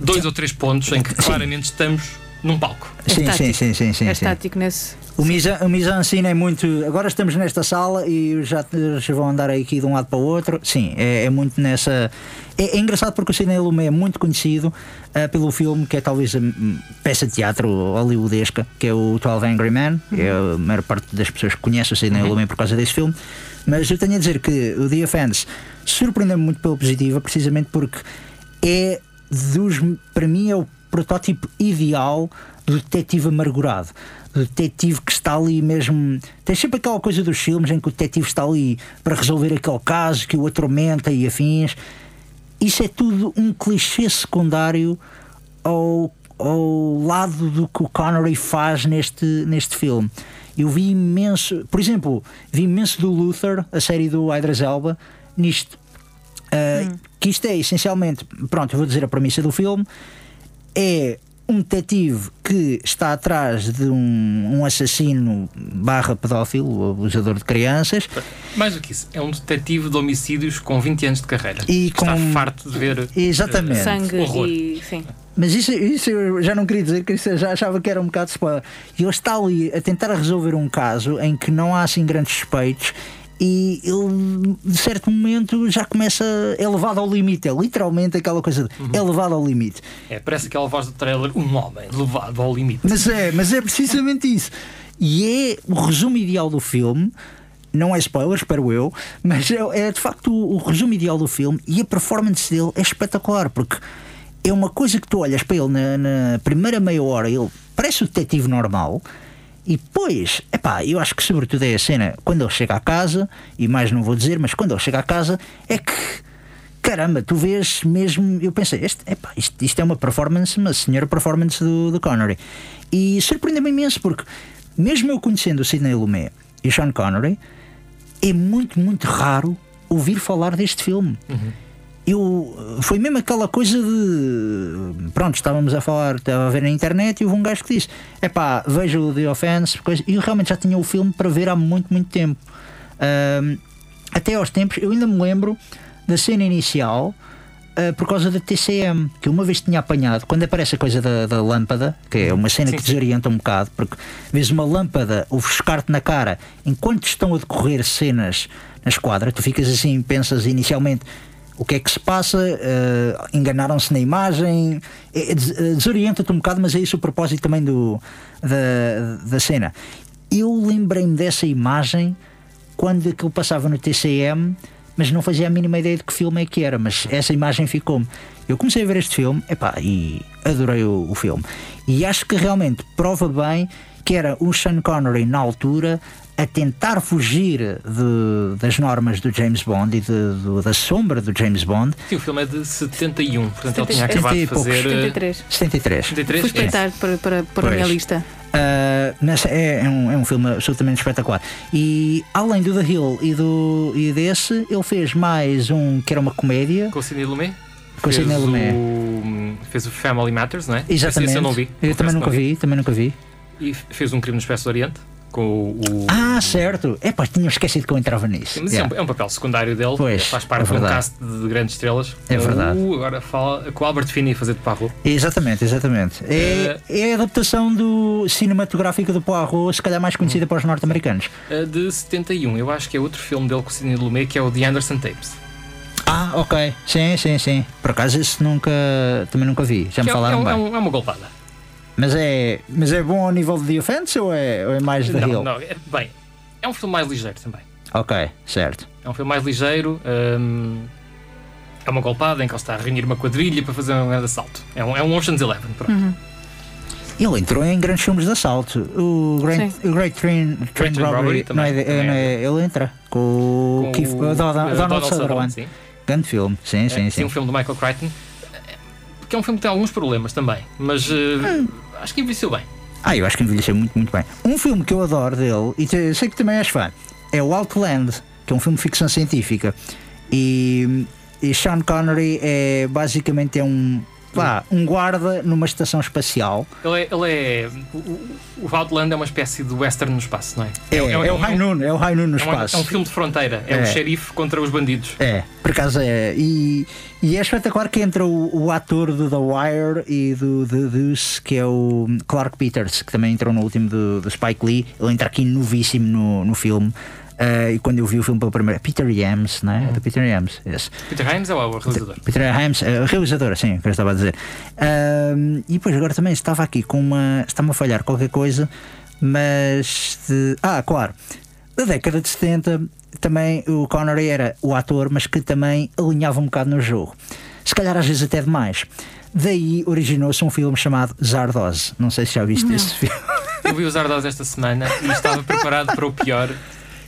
dois Sim. ou três pontos em que claramente estamos num palco. Sim, sim, sim, sim, sim. É estático nesse. O mise, o mise en scène é muito. Agora estamos nesta sala e já, já vão andar aqui de um lado para o outro. Sim, é, é muito nessa. É, é, engraçado porque o Sidney Lumet é muito conhecido uh, pelo filme que é talvez a peça de teatro hollywoodesca, que é o 12 Angry Men. Uhum. É a maior parte das pessoas que conhecem o Sidney uhum. Lumet por causa desse filme. Mas eu tenho a dizer que o The Offense surpreendeu-me muito pela positiva, precisamente porque é dos. Para mim, é o protótipo ideal do detetive amargurado. Do detetive que está ali mesmo. Tem sempre aquela coisa dos filmes em que o detetive está ali para resolver aquele caso que o atormenta e afins. Isso é tudo um clichê secundário ao, ao lado do que o Connery faz neste, neste filme. Eu vi imenso, por exemplo, vi imenso do Luther, a série do Idris Elba, nisto. Uh, hum. Que isto é essencialmente, pronto, eu vou dizer a premissa do filme: é um detetive que está atrás de um, um assassino barra pedófilo, abusador de crianças. Mais do que isso, é um detetive de homicídios com 20 anos de carreira. E com... Está farto de ver Exatamente. Uh, sangue horror. e. Sim. Mas isso, isso eu já não queria dizer que isso já achava que era um bocado spoiler. E ele está ali a tentar resolver um caso em que não há assim grandes suspeitos e ele, de certo momento, já começa. É levado ao limite. É literalmente aquela coisa de, uhum. é levado ao limite. É, parece aquela voz do trailer: um homem levado ao limite. Mas é, mas é precisamente isso. E é o resumo ideal do filme. Não é spoiler, espero eu, mas é, é de facto o, o resumo ideal do filme e a performance dele é espetacular, porque é uma coisa que tu olhas para ele na, na primeira meia hora, ele parece o detetive normal, e depois, epá, eu acho que sobretudo é a cena quando ele chega à casa, e mais não vou dizer, mas quando ele chega à casa, é que caramba, tu vês mesmo. Eu pensei, este, epá, isto, isto é uma performance, uma senhora performance do, do Connery. E surpreendeu-me imenso, porque mesmo eu conhecendo o Sidney Lumet e o Sean Connery, é muito, muito raro ouvir falar deste filme. Uhum eu foi mesmo aquela coisa de pronto, estávamos a falar, estava a ver na internet e houve um gajo que disse: é pá, vejo o The Offense, coisa, e eu realmente já tinha o filme para ver há muito, muito tempo. Um, até aos tempos, eu ainda me lembro da cena inicial. Uh, por causa da TCM, que uma vez tinha apanhado, quando aparece a coisa da, da lâmpada, que é uma cena Sim. que desorienta um bocado, porque vês uma lâmpada ofuscar-te na cara enquanto estão a decorrer cenas na esquadra, tu ficas assim, pensas inicialmente o que é que se passa, uh, enganaram-se na imagem, é, é, eh, desorienta-te um bocado, mas é isso o propósito também do, da, da cena. Eu lembrei-me dessa imagem quando aquilo passava no TCM, mas não fazia a mínima ideia de que filme é que era, mas essa imagem ficou-me. Eu comecei a ver este filme epá, e adorei o, o filme. E acho que realmente prova bem que era o Sean Connery na altura a tentar fugir de, das normas do James Bond e de, de, da sombra do James Bond. Sim, o filme é de 71, portanto ele tinha acabado de fazer. 73. 73. 73. Fui espreitar para, para, para a minha lista. Uh, mas é, é, um, é um filme absolutamente espetacular. E além do The Hill e, do, e desse, ele fez mais um que era uma comédia. Com o Sidney Lumet? Com o Sidney Lumet. Fez o Family Matters, não é? Exatamente. Esse eu não vi. Eu também nunca vi. vi, também nunca vi. E fez um crime no Expresso do Oriente com o. Ah, certo! É pá, tinha esquecido que eu entrava nisso. Mas yeah. é, um, é, um, papel secundário dele, pois, faz parte é de um cast de grandes estrelas. É verdade. O, agora fala com o Albert Finney a fazer de Poirot. Exatamente, exatamente. É, uh, é a adaptação do cinematográfico do Poirot, se calhar mais conhecida uh, para os norte-americanos. Uh, de 71, eu acho que é outro filme dele com o Sidney Lumet, que é o The Anderson Tapes. Ah, ok. Sim, sim, sim. Por acaso esse nunca. também nunca vi. Já me é, falaram é, bem. É, uma golpada. Mas é, mas é bom ao nível de The Offense ou é, ou é mais da Hill? Não, é, bem, é um filme mais ligeiro também. Ok, certo. É um filme mais ligeiro. Hum, é uma golpada em que ele está a reunir uma quadrilha para fazer um grande assalto. É um, é um Ocean's Eleven, pronto. Uhum. Ele entrou em grandes filmes de assalto. O Great, o Great Train, Train, Train Robbery, Robbery não é, é, não é, ele entra com, com o Keith, o, Donald, Donald Sutherland. Grande filme, sim, é, sim, sim. um filme do Michael Crichton que é um filme que tem alguns problemas também, mas uh, hum. acho que envelheceu bem. Ah, eu acho que envelheceu muito, muito bem. Um filme que eu adoro dele, e sei que também és fã, é o Outland, que é um filme de ficção científica. E, e Sean Connery é basicamente é um Pá, um guarda numa estação espacial. Ele é. Ele é o, o Outland é uma espécie de western no espaço, não é? É, é, é, é o High Noon, é o High Noon no espaço. É um, filme de fronteira, é, o é. xerife contra os bandidos. É, por acaso é. E, e é espetacular que entra o, o ator do The Wire e do The Deuce, que é o Clark Peters, que também entrou no último do, do Spike Lee. Ele entra aqui novíssimo no, no filme. Uh, e quando eu vi o filme pela primeira Peter Yams, né? Uhum. do Peter Yams. Yes. Peter Hyams é o realizador. Peter Hyams, uh, realizador, sim, que eu estava a dizer. Uh, e depois agora também estava aqui com uma. Está-me a falhar qualquer coisa, mas. De, ah, claro. Da década de 70 também o Connery era o ator, mas que também alinhava um bocado no jogo. Se calhar às vezes até demais. Daí originou-se um filme chamado Zardoz. Não sei se já viste esse filme. Eu vi o Zardoz esta semana e estava preparado para o pior.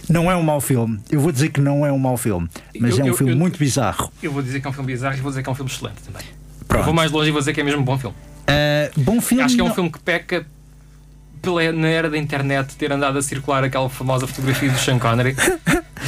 Não é um mau filme. Eu vou dizer que não é um mau filme, mas eu, é um eu, filme eu, muito bizarro. Eu vou dizer que é um filme bizarro e vou dizer que é um filme excelente também. Pronto. Eu vou mais longe e vou dizer que é mesmo um bom filme. Uh, bom filme. Acho que é um não... filme que peca pela, na era da internet ter andado a circular aquela famosa fotografia do Sean Connery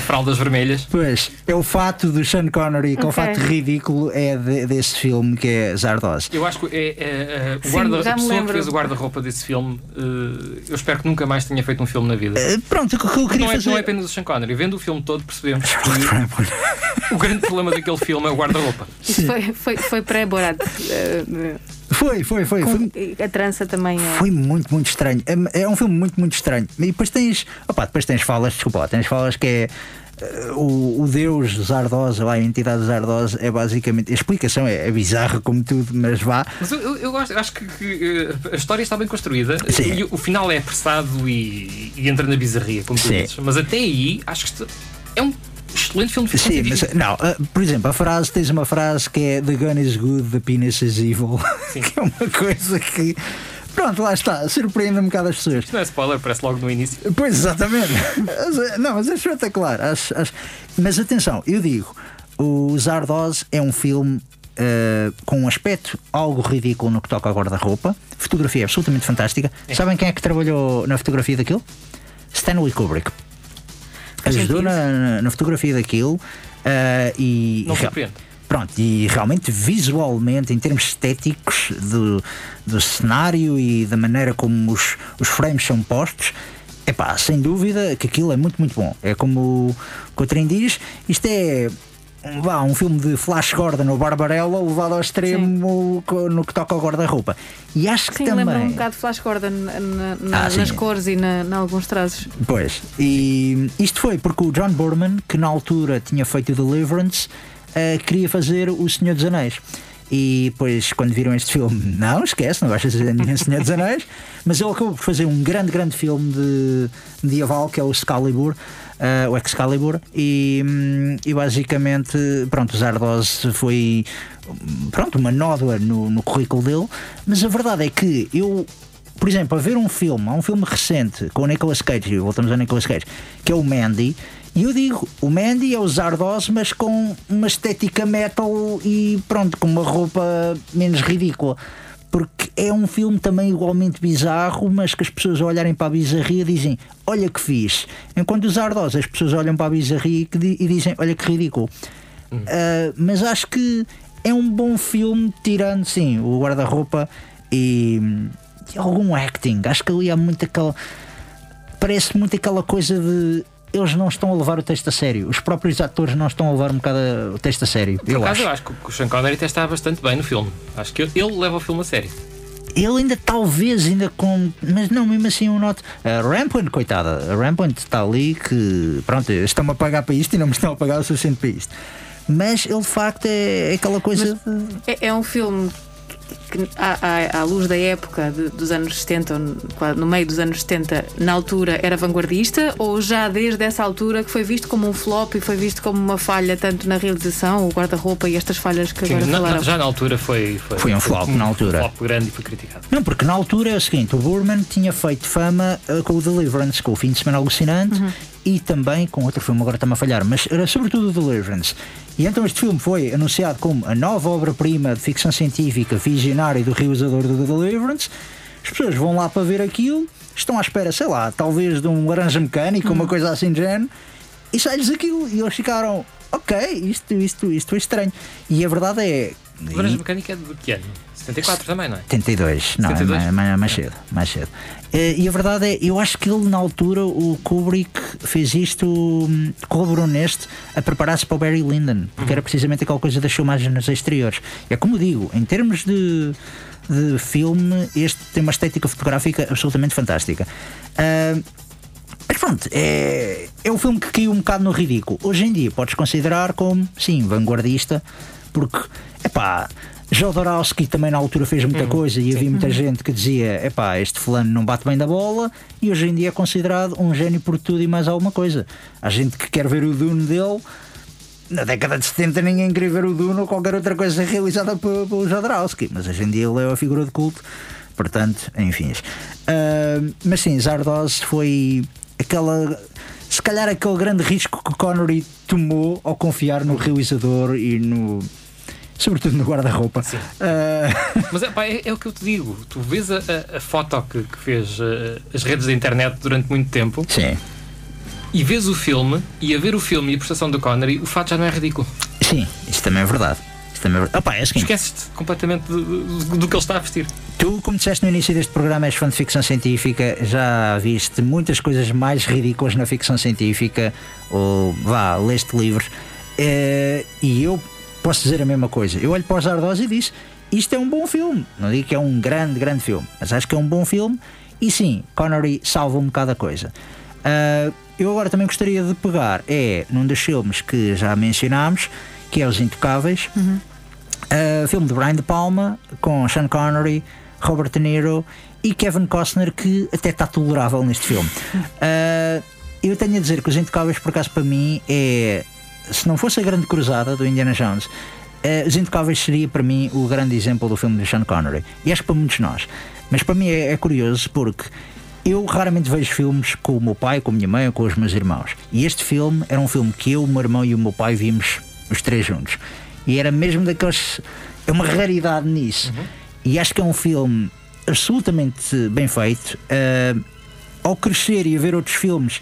Fraldas vermelhas. Pois, é o fato do Sean Connery, que é o fato ridículo é de, desse filme que é Zardoz. Eu acho que é, é, é o, guarda, Sim, a pessoa que fez o guarda-roupa desse filme, uh, eu espero que nunca mais tenha feito um filme na vida. Uh, pronto, o que eu queria não fazer... É, não é apenas o Sean Connery, vendo o filme todo percebemos que o grande problema daquele filme é o guarda-roupa. Isso foi, foi, foi pré-Borat. Uh, foi, foi, foi. foi a trança também é. Foi muito, muito estranho. É, é, um filme muito, muito estranho. E depois tens. Opa, depois tens falas, desculpa, tens falas que é. Uh, o, o, Deus Zardoz, a entidade Zardoz, é basicamente. A explicação é, é bizarra como tudo, mas vá. Mas eu, eu, eu gosto, acho que, que, a história está bem construída Sim. e o final é apressado e, e entra na bizarria, como tu dizes. Mas até aí, acho que é um excelente filme de ficção Sim, mas não, uh, por exemplo, a frase, tens uma frase que é The gun is good, the penis is evil, que é uma coisa que. Pronto, lá está, surpreende um bocado as pessoas. Isto não é spoiler, parece logo no início. Pois, exatamente. não, mas é espetacular. Acho, acho... Mas atenção, eu digo, o Zardoz é um filme uh, com um aspecto algo ridículo no que toca a guarda-roupa. Fotografia absolutamente fantástica. É. Sabem quem é que trabalhou na fotografia daquilo? Stanley Kubrick ajudou na, na, fotografia daquilo uh, e. Não surpreende. Pronto, e realmente visualmente, em termos estéticos do, do cenário e da maneira como os, os frames são postos, é pá, sem dúvida que aquilo é muito, muito bom. É como o Coutrinho diz, isto é vá, um filme de Flash Gordon ou Barbarella levado ao extremo sim. no que toca ao guarda-roupa. E acho que sim, também. lembra um bocado de Flash Gordon na, na, ah, nas cores e em alguns traços. Pois, e isto foi porque o John Borman, que na altura tinha feito Deliverance, uh, queria fazer O Senhor dos Anéis. E depois, quando viram este filme, não, esquece, não vais fazer nenhum Senhor dos Anéis. Mas ele acabou por fazer um grande, grande filme de medieval que é o Excalibur uh, o Excalibur, e, hum, e basicamente, pronto, o Zardoz foi pronto, uma nódoa no, no currículo dele, mas a verdade é que eu por exemplo, a ver um filme, há um filme recente com o Nicolas Cage, voltamos ao Nicolas Cage, que é o Mandy, e eu digo, o Mandy é o Zardoz, mas com uma estética metal e pronto, com uma roupa menos ridícula porque é um filme também igualmente bizarro, mas que as pessoas olharem para a bizarria dizem olha que fiz. Enquanto os Ardos, as pessoas olham para a bizarria e dizem olha que ridículo. Hum. Uh, mas acho que é um bom filme, tirando sim o guarda-roupa e, e, algum acting. Acho que ali há muito aquela. Parece muito aquela coisa de eles não estão a levar o texto a sério. Os próprios atores não estão a levar um bocado o texto a sério. Por eu acaso, acho. eu acho que o Sean Connery até está bastante bem no filme. Acho que ele leva o filme a sério. Ele ainda talvez ainda com. Mas não, mesmo assim eu noto. A Rampant, coitada, a Rampant está ali que. Pronto, estão-me a pagar para isto e não me estão a pagar o suficiente para isto. Mas ele de facto é, é aquela coisa. É, é um filme que à, à, à, luz da época de, dos anos 70, no meio dos anos 70, na altura era vanguardista ou já desde essa altura que foi visto como um flop e foi visto como uma falha tanto na realização, o guarda-roupa e estas falhas que Sim, agora na, falaram? Já na altura foi, foi, foi um flop, foi um, na altura. Um flop grande e foi criticado. Não, porque na altura é o seguinte, o Burman tinha feito fama uh, com o Deliverance, com o fim de semana alucinante uhum. e também com outro filme, agora está-me a falhar, mas era sobretudo o Deliverance. E então este filme foi anunciado como a nova obra-prima de ficção científica visionária do realizador do The Deliverance. As pessoas vão lá para ver aquilo, estão à espera, sei lá, talvez de um laranja mecânico, uhum. uma coisa assim de género, e sai-lhes aquilo. E eles ficaram, ok, isto, isto, isto é estranho. E a verdade é. Laranja mecânica é de que ano? 74 também, não é? 72, não, 72? é mais, mais, cedo, mais cedo. Eh, e a verdade é, eu acho que ele na altura, o Kubrick fez isto, hum, colaborou neste a preparar-se para o Barry Lyndon, porque uhum. era precisamente aquela coisa das filmagens nos exteriores. É como digo, em termos de, de filme, este tem uma estética fotográfica absolutamente fantástica. Uh, mas pronto, é, é um filme que caiu um bocado no ridículo. Hoje em dia podes considerar como, sim, vanguardista, porque, é pá Jodorowsky também na altura fez muita uhum, coisa e havia muita uhum. gente que dizia: epá, este fulano não bate bem da bola, e hoje em dia é considerado um gênio por tudo e mais alguma coisa. Há gente que quer ver o Dune dele. Na década de 70 ninguém queria ver o Dune ou qualquer outra coisa realizada pelo Jodorowsky, mas hoje em dia ele é uma figura de culto, portanto, enfim. Uh, mas sim, Zardoz foi aquela se calhar aquele grande risco que Connery tomou ao confiar no realizador e no, sobretudo no guarda-roupa. Uh... Mas é, pá, é, é, o que eu te digo. Tu vês a, a, foto que, que fez uh, as redes da internet durante muito tempo. Sim. e vês o filme, e a ver o filme e a prestação do Connery, o fato já não é ridículo. Sim, isso também é verdade. Isso também é verdade. Opa, é assim, Esqueces-te completamente do, do, do que ele está a vestir. Tu, como disseste no início deste programa, és fã de ficção científica, já viste muitas coisas mais ridículas na ficção científica, ou vá, leste livros, eh, e eu posso dizer a mesma coisa. Eu olho para os Ardós e disse: isto é um bom filme. Não digo que é um grande, grande filme, mas acho que é um bom filme. E sim, Connery salva um bocado a coisa. Uh, eu agora também gostaria de pegar, é num dos filmes que já mencionámos, que é Os Intocáveis, Uhum. uh, filme de Brian De Palma, com Sean Connery, Robert De Niro e Kevin Costner, que até está tolerável neste filme. Uh, eu tenho a dizer que Os Intocáveis, por acaso, para mim, é. Se não fosse a grande cruzada do Indiana Jones, uh, Os Intocáveis seria para mim o grande exemplo do filme de Sean Connery. E acho que para muitos nós. Mas para mim é, é curioso porque eu raramente vejo filmes com o meu pai, com a minha mãe ou com os meus irmãos. E este filme era um filme que eu, o meu irmão e o meu pai vimos os três juntos. E era mesmo daqueles. É uma raridade nisso. E acho que é um filme absolutamente bem feito. Uh, ao crescer e a ver outros filmes,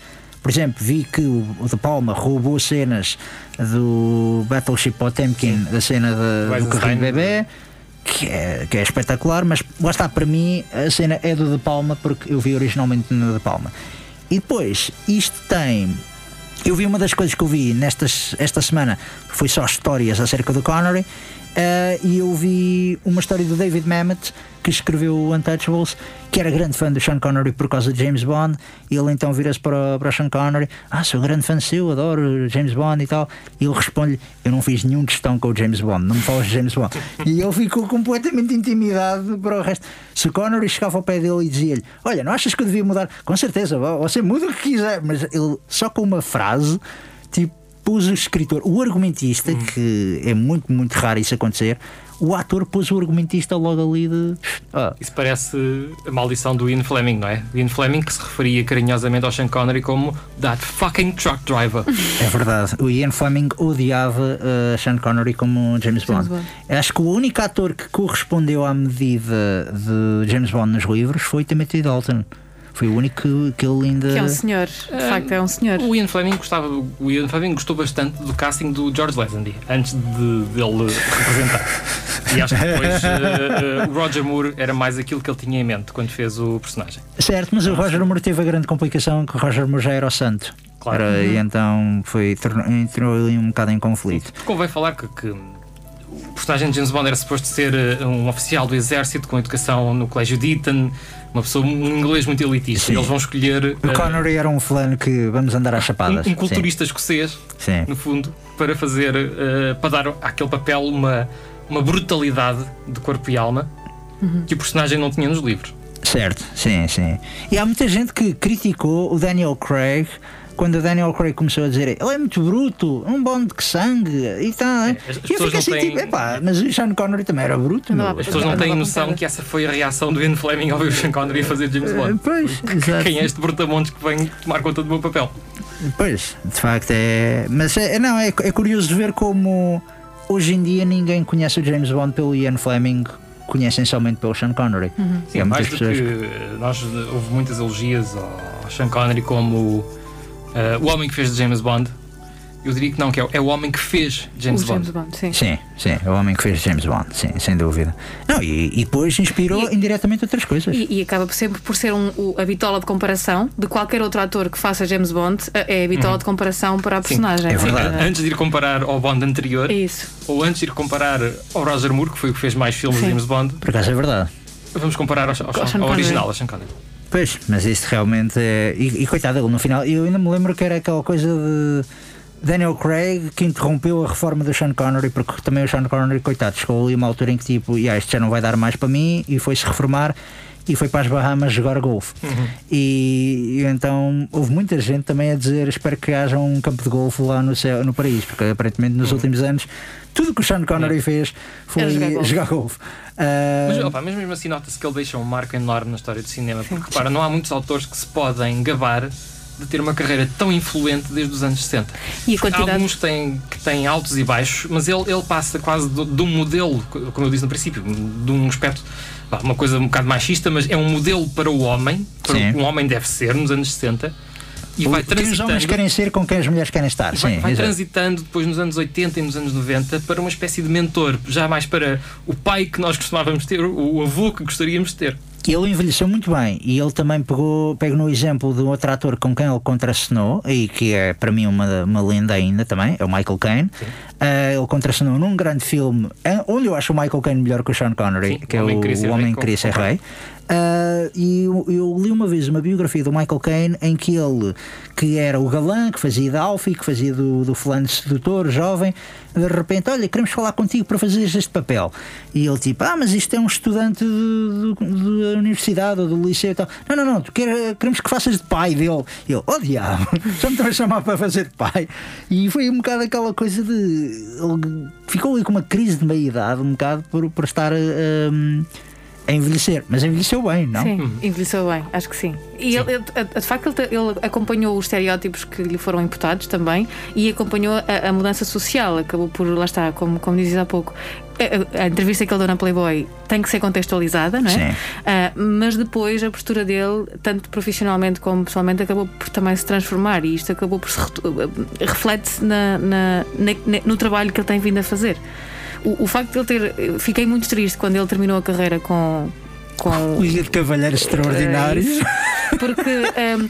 por exemplo, vi que o De Palma roubou cenas do Battleship Potemkin, da cena de- do carrinho bebê, que é, que é espetacular, mas lá está, para mim a cena é do De Palma porque eu vi originalmente no De Palma. E depois, isto tem. Eu vi uma das coisas que eu vi nestas, esta semana foi só histórias acerca do Connery. Eh, e eu vi uma história do David Mamet que escreveu o Untouchables, que era grande fã do Sean Connery por causa de James Bond. E ele então vira-se para, para o Sean Connery: Ah, sou grande fã seu, adoro James Bond e tal. E ele responde-lhe: Eu não fiz nenhum testão com o James Bond, não me falas de James Bond. e ele ficou completamente intimidado para o resto. Se Connery chegava ao pé dele e dizia-lhe: Olha, não achas que eu devia mudar? Com certeza, você muda o que quiser, mas ele só com uma frase, pôs o escritor, o argumentista, que é muito, muito raro isso acontecer, o ator pôs o argumentista logo ali de. Ah, Isso parece a maldição do Ian Fleming, não é? Ian Fleming que se referia carinhosamente ao Sean Connery como that fucking truck driver. é verdade. O Ian Fleming odiava uh, Sean Connery como James Bond. Bond. Acho que o único ator que correspondeu à medida de James Bond nos livros foi Timothy Dalton. Foi o único que, que ele ainda. Que é um senhor, de facto, é um senhor. O Ian Fleming gostava, o Ian Fleming gostou bastante do casting do George Lazenby antes de dele representar. E acho que depois eh, o Roger Moore era mais aquilo que ele tinha em mente quando fez o personagem. Certo, mas o Roger Moore teve a grande complicação que o Roger Moore já era o santo. Claro. Era- E então foi, entrou ali um bocado em conflito. Convém falar que, que personagem de James Bond era suposto ser eh, um oficial do exército com educação no colégio de Eton, uma pessoa, um inglês muito elitista. Sim. Eles vão escolher O eh, Connery era um fulano que vamos andar às chapadas. um, um culturista escocês, Sim. Sim. no fundo, para fazer, eh, para dar àquele papel uma, uma brutalidade de corpo e alma que o personagem não tinha nos livros. Certo, sim, sim. E há muita gente que criticou o Daniel Craig quando o Daniel Craig começou a dizer ele é muito bruto, um bonde de sangue e tal. as e eu não assim, têm- tipo, epá, mas o Sean Connery também era bruto. Não meu. As pessoas não Não têm noção que essa foi a reação do Ian Fleming ao ver o Sean Connery fazer James Eh, Bond. Pois, exato. Quem é este brutamontes que vem tomar conta do meu papel? Pois, de facto é. Mas é, não, é, é curioso ver como hoje em dia ninguém conhece o James Bond pelo Ian Fleming, conhecem somente pelo Sean Connery. Sim, E há mais do pessoas que eh, nós eh, houve muitas elogias ao Sean Connery como eh, o homem que fez de James Bond. Eu diria que não, que é, o- é o homem que fez James o Bond. James Bond, sim. Sim, sim, é o homem que fez James Bond, sim, sem dúvida. Não, e, e depois inspirou E- indiretamente outras coisas. E, e acaba por sempre por ser um, o- a bitola de comparação de qualquer outro ator que faça James Bond, é a bitola de comparação para a personagem. é verdade. Eh, Antes de ir comparar ao Bond anterior, É isso. ou antes de ir comparar ao Roger Moore, que foi o que fez mais filmes de Sim. James Bond, Por acaso é verdade. vamos comparar ao, ao, Ao ao original, ao Sean Connery. Pois, mas isto realmente é. E, e coitado no final, eu ainda me lembro que era aquela coisa de Daniel Craig que interrompeu a reforma do Sean Connery, porque também o Sean Connery, coitado, chegou ali uma altura em que tipo, "Ya, isto já não vai dar mais para mim, e foi-se reformar e foi para as Bahamas jogar golfe. E, e então houve muita gente também a dizer: espero que haja um campo de golfe lá no, céu, no Paris, porque aparentemente nos últimos anos tudo que o Sean Connery fez foi Era jogar golfe. jogar golfe. Ah, Mas, opa, mas mesmo assim nota-se que ele deixa um marco enorme na história do cinema, porque repara, não há muitos autores que se podem gabar de ter uma carreira tão influente desde os anos 60. E a quantidade. Alguns têm, que têm altos e baixos, mas ele, ele passa quase de, de um modelo, como eu disse no princípio, de um aspecto, uma coisa um bocado machista, mas é um modelo para o homem, para Sim. o que um homem deve ser nos anos 60, e vai transitando. Quem os homens querem ser com quem as mulheres querem estar. Vai, Sim, vai transitando depois nos anos 80 e nos anos 90 para uma espécie de mentor, já mais para o pai que nós costumávamos ter, o avô que gostaríamos de ter. Ele envelheceu muito bem e ele também pegou, pega no exemplo de um outro ator com quem ele contracenou e que é para mim uma, uma lenda ainda também, é o Michael Caine. Uh, ele contracenou num grande filme onde eu acho o Michael Caine melhor que o Sean Connery, Sim, que é o, Homem que Queria Ser Rei. Uh, e eu, eu, li uma vez uma biografia do Michael Caine em que ele, que era o galã, que fazia de Alfie, que fazia do, do fulano sedutor, jovem, de repente, olha, queremos falar contigo para fazer este papel. E ele tipo, ah, mas isto é um estudante da universidade ou do liceu e tal. Não, não, não, quer, queremos que faças de pai dele. E ele, oh diabo, já me estão a chamar para fazer de pai. E foi um bocado aquela coisa de. Ele ficou ali com uma crise de meia-idade, um bocado por, por estar. Um, a envelhecer, mas envelheceu bem, não? Sim, uhum. envelheceu bem, acho que sim. E sim. Ele, de facto, ele, ele, acompanhou os estereótipos que lhe foram imputados também e acompanhou a, a mudança social. Acabou por, lá está, como, como dizes há pouco, a, entrevista que ele deu na Playboy tem que ser contextualizada, não é? Sim. Uh, mas depois a postura dele, tanto profissionalmente como pessoalmente, acabou por também se transformar e isto acabou por se reflete-se na, na, na, no trabalho que ele tem vindo a fazer o, o facto de ele ter. Fiquei muito triste quando ele terminou a carreira com. Com Ilha de Cavalheiros Extraordinários. porque um,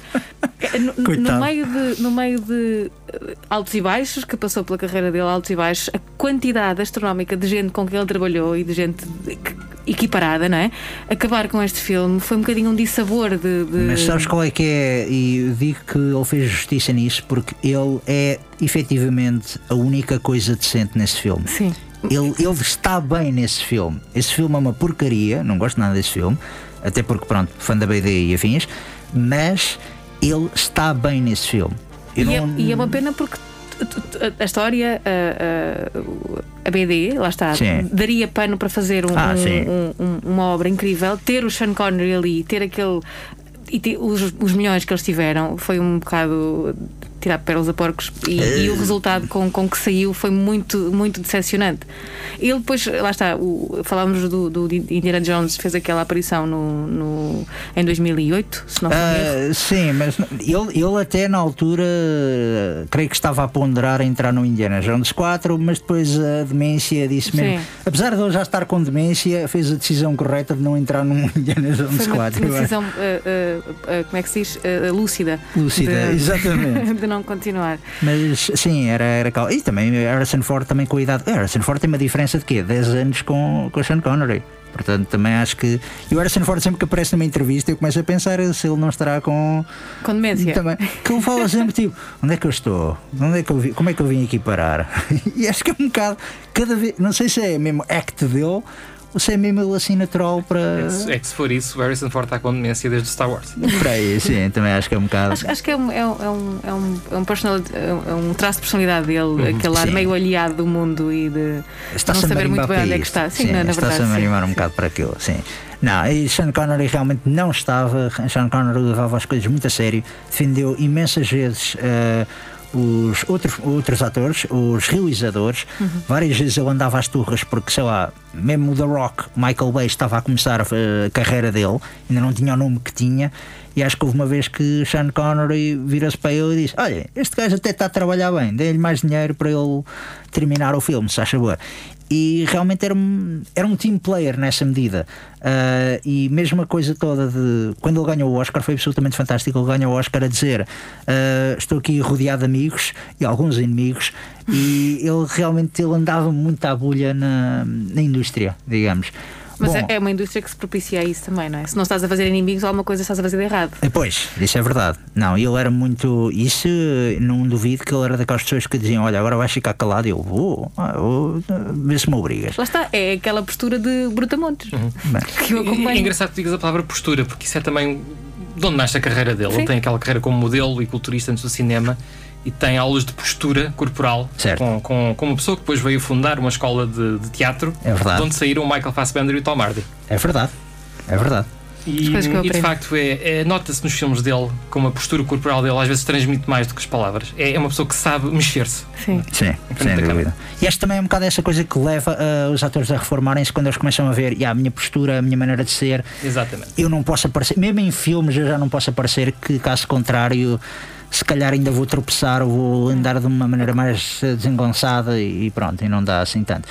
no, no, meio de, no meio de eh, altos e baixos, que passou pela carreira dele, altos e baixos, a quantidade astronómica de gente com quem ele trabalhou e de gente equiparada, não é? Acabar com este filme foi um bocadinho um dissabor de, de. Mas sabes qual é que é? E digo que ele fez justiça nisso porque ele é efetivamente a única coisa decente nesse filme. Sim. Ele, ele está bem nesse filme. Esse filme é uma porcaria, não gosto nada desse filme, até porque, pronto, fã da BD e afins, mas ele está bem nesse filme. E, não... é, e é uma pena porque a história, a, a, BD, lá está, sim. daria pano para fazer um, ah, um, um, uma obra incrível. Ter o Sean Connery ali, ter aquele. E ter, os, os milhões que eles tiveram foi um bocado tirar pérolas a porcos e, e, o resultado com, com que saiu foi muito, muito decepcionante. Ele depois, lá está, o, falávamos do, do Indiana Jones, fez aquela aparição no, no em 2008, se não uh, Sim, mas ele, ele até na altura creio que estava a ponderar a entrar no Indiana Jones 4, mas depois a demência disse mesmo. Sim. Apesar de ele já estar com demência, fez a decisão correta de não entrar no Indiana Jones foi 4. Uma decisão, uh, uh, como é que se diz? lúcida. Lúcida, de, exatamente. De não continuar. Mas sim, era, era E também Harrison Ford também com a idade. Harrison Ford tem uma diferença de quê? 10 anos com, com Sean Connery. Portanto, também acho que. E o Harrison Ford, sempre que aparece numa entrevista, eu começo a pensar se ele não estará com. Com demência. Também. Que ele fala sempre tipo: onde é que eu estou? Onde é que eu vi... Como é que eu vim aqui parar? E acho que é um bocado. Cada vez. Não sei se é mesmo act dele o é mesmo assim natural para. É, é, que se for isso, o Harrison Ford está com demência desde Star Wars. Por aí, sim, também acho que é um bocado. Acho, acho que é um, é, um, é, um, é, um, é, personal, é um traço de personalidade dele, uhum, aquele sim. ar meio aliado do mundo e de está não saber muito bem onde é que está. Sim, sim na, na está verdade. Está-se a animar um bocado para aquilo, sim. Não, e Sean Connery realmente não estava. Sean Connery levava as coisas muito a sério, defendeu imensas vezes. Uh, os outros, outros atores, os realizadores, uhum. várias vezes ele andava às turras porque, sei lá, mesmo o The Rock, Michael Bay, estava a começar a, a carreira dele, ainda não tinha o nome que tinha, e acho que houve uma vez que Sean Connery vira-se para ele e disse: Olha, este gajo até está a trabalhar bem, dê-lhe mais dinheiro para ele terminar o filme, se acha boa e realmente era um, era um team player nessa medida. Uh, e mesmo a coisa toda de quando ele ganhou o Oscar foi absolutamente fantástico. Ele ganhou o Oscar a dizer: uh, Estou aqui rodeado de amigos e alguns inimigos, e ele realmente ele andava muito à bolha na, na indústria, digamos. Mas Bom, é uma indústria que se propicia a isso também, não é? Se não estás a fazer inimigos, alguma coisa estás a fazer de errado. Eh, pois, isso é verdade. Não, ele era muito. Isso não duvido que ele era daquelas pessoas que diziam: Olha, agora vais ficar calado. E eu vou, vou ver se me obrigas. Lá está, é aquela postura de Brutamontes. Uhum. Que eu acompanho. É engraçado que digas a palavra postura, porque isso é também de onde nasce a carreira dele. Sim. Ele tem aquela carreira como modelo e culturista antes do cinema e tem aulas de postura corporal com, com, com, uma pessoa que depois veio fundar uma escola de, de teatro é verdade. de onde saíram o Michael Fassbender e o Tom Hardy. É verdade, é verdade. E, e de facto, é, é nota-se nos filmes dele como a postura corporal dele às vezes transmite mais do que as palavras. É, é uma pessoa que sabe mexer-se. Sim, Sim sem dúvida. E esta também é um bocado essa coisa que leva uh, os atores a reformarem-se quando eles começam a ver yeah, a minha postura, a minha maneira de ser. Exatamente. Eu não posso aparecer, mesmo em filmes, eu já não posso aparecer que, caso contrário se calhar ainda vou tropeçar ou vou andar de uma maneira mais desengonçada e pronto, e não dá assim tanto.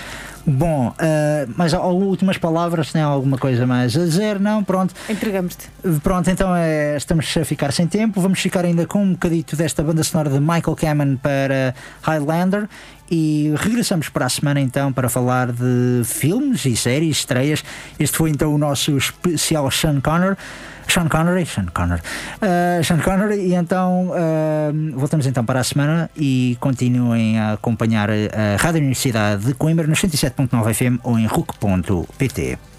Bom, uh, mas últimas palavras, tem alguma coisa mais a dizer? Não? Pronto. Entregamos-te. Pronto, então é, estamos a ficar sem tempo. Vamos ficar ainda com um bocadito desta banda sonora de Michael Kamen para Highlander e regressamos para a semana então para falar de filmes e séries, estreias. Este foi então o nosso especial Sean Connor. Sean Connery, Sean Connery, uh, Sean Connery, e então uh, voltamos então para a semana e continuem a acompanhar a Rádio Universidade de Coimbra no 107.9 FM ou em RUC.pt.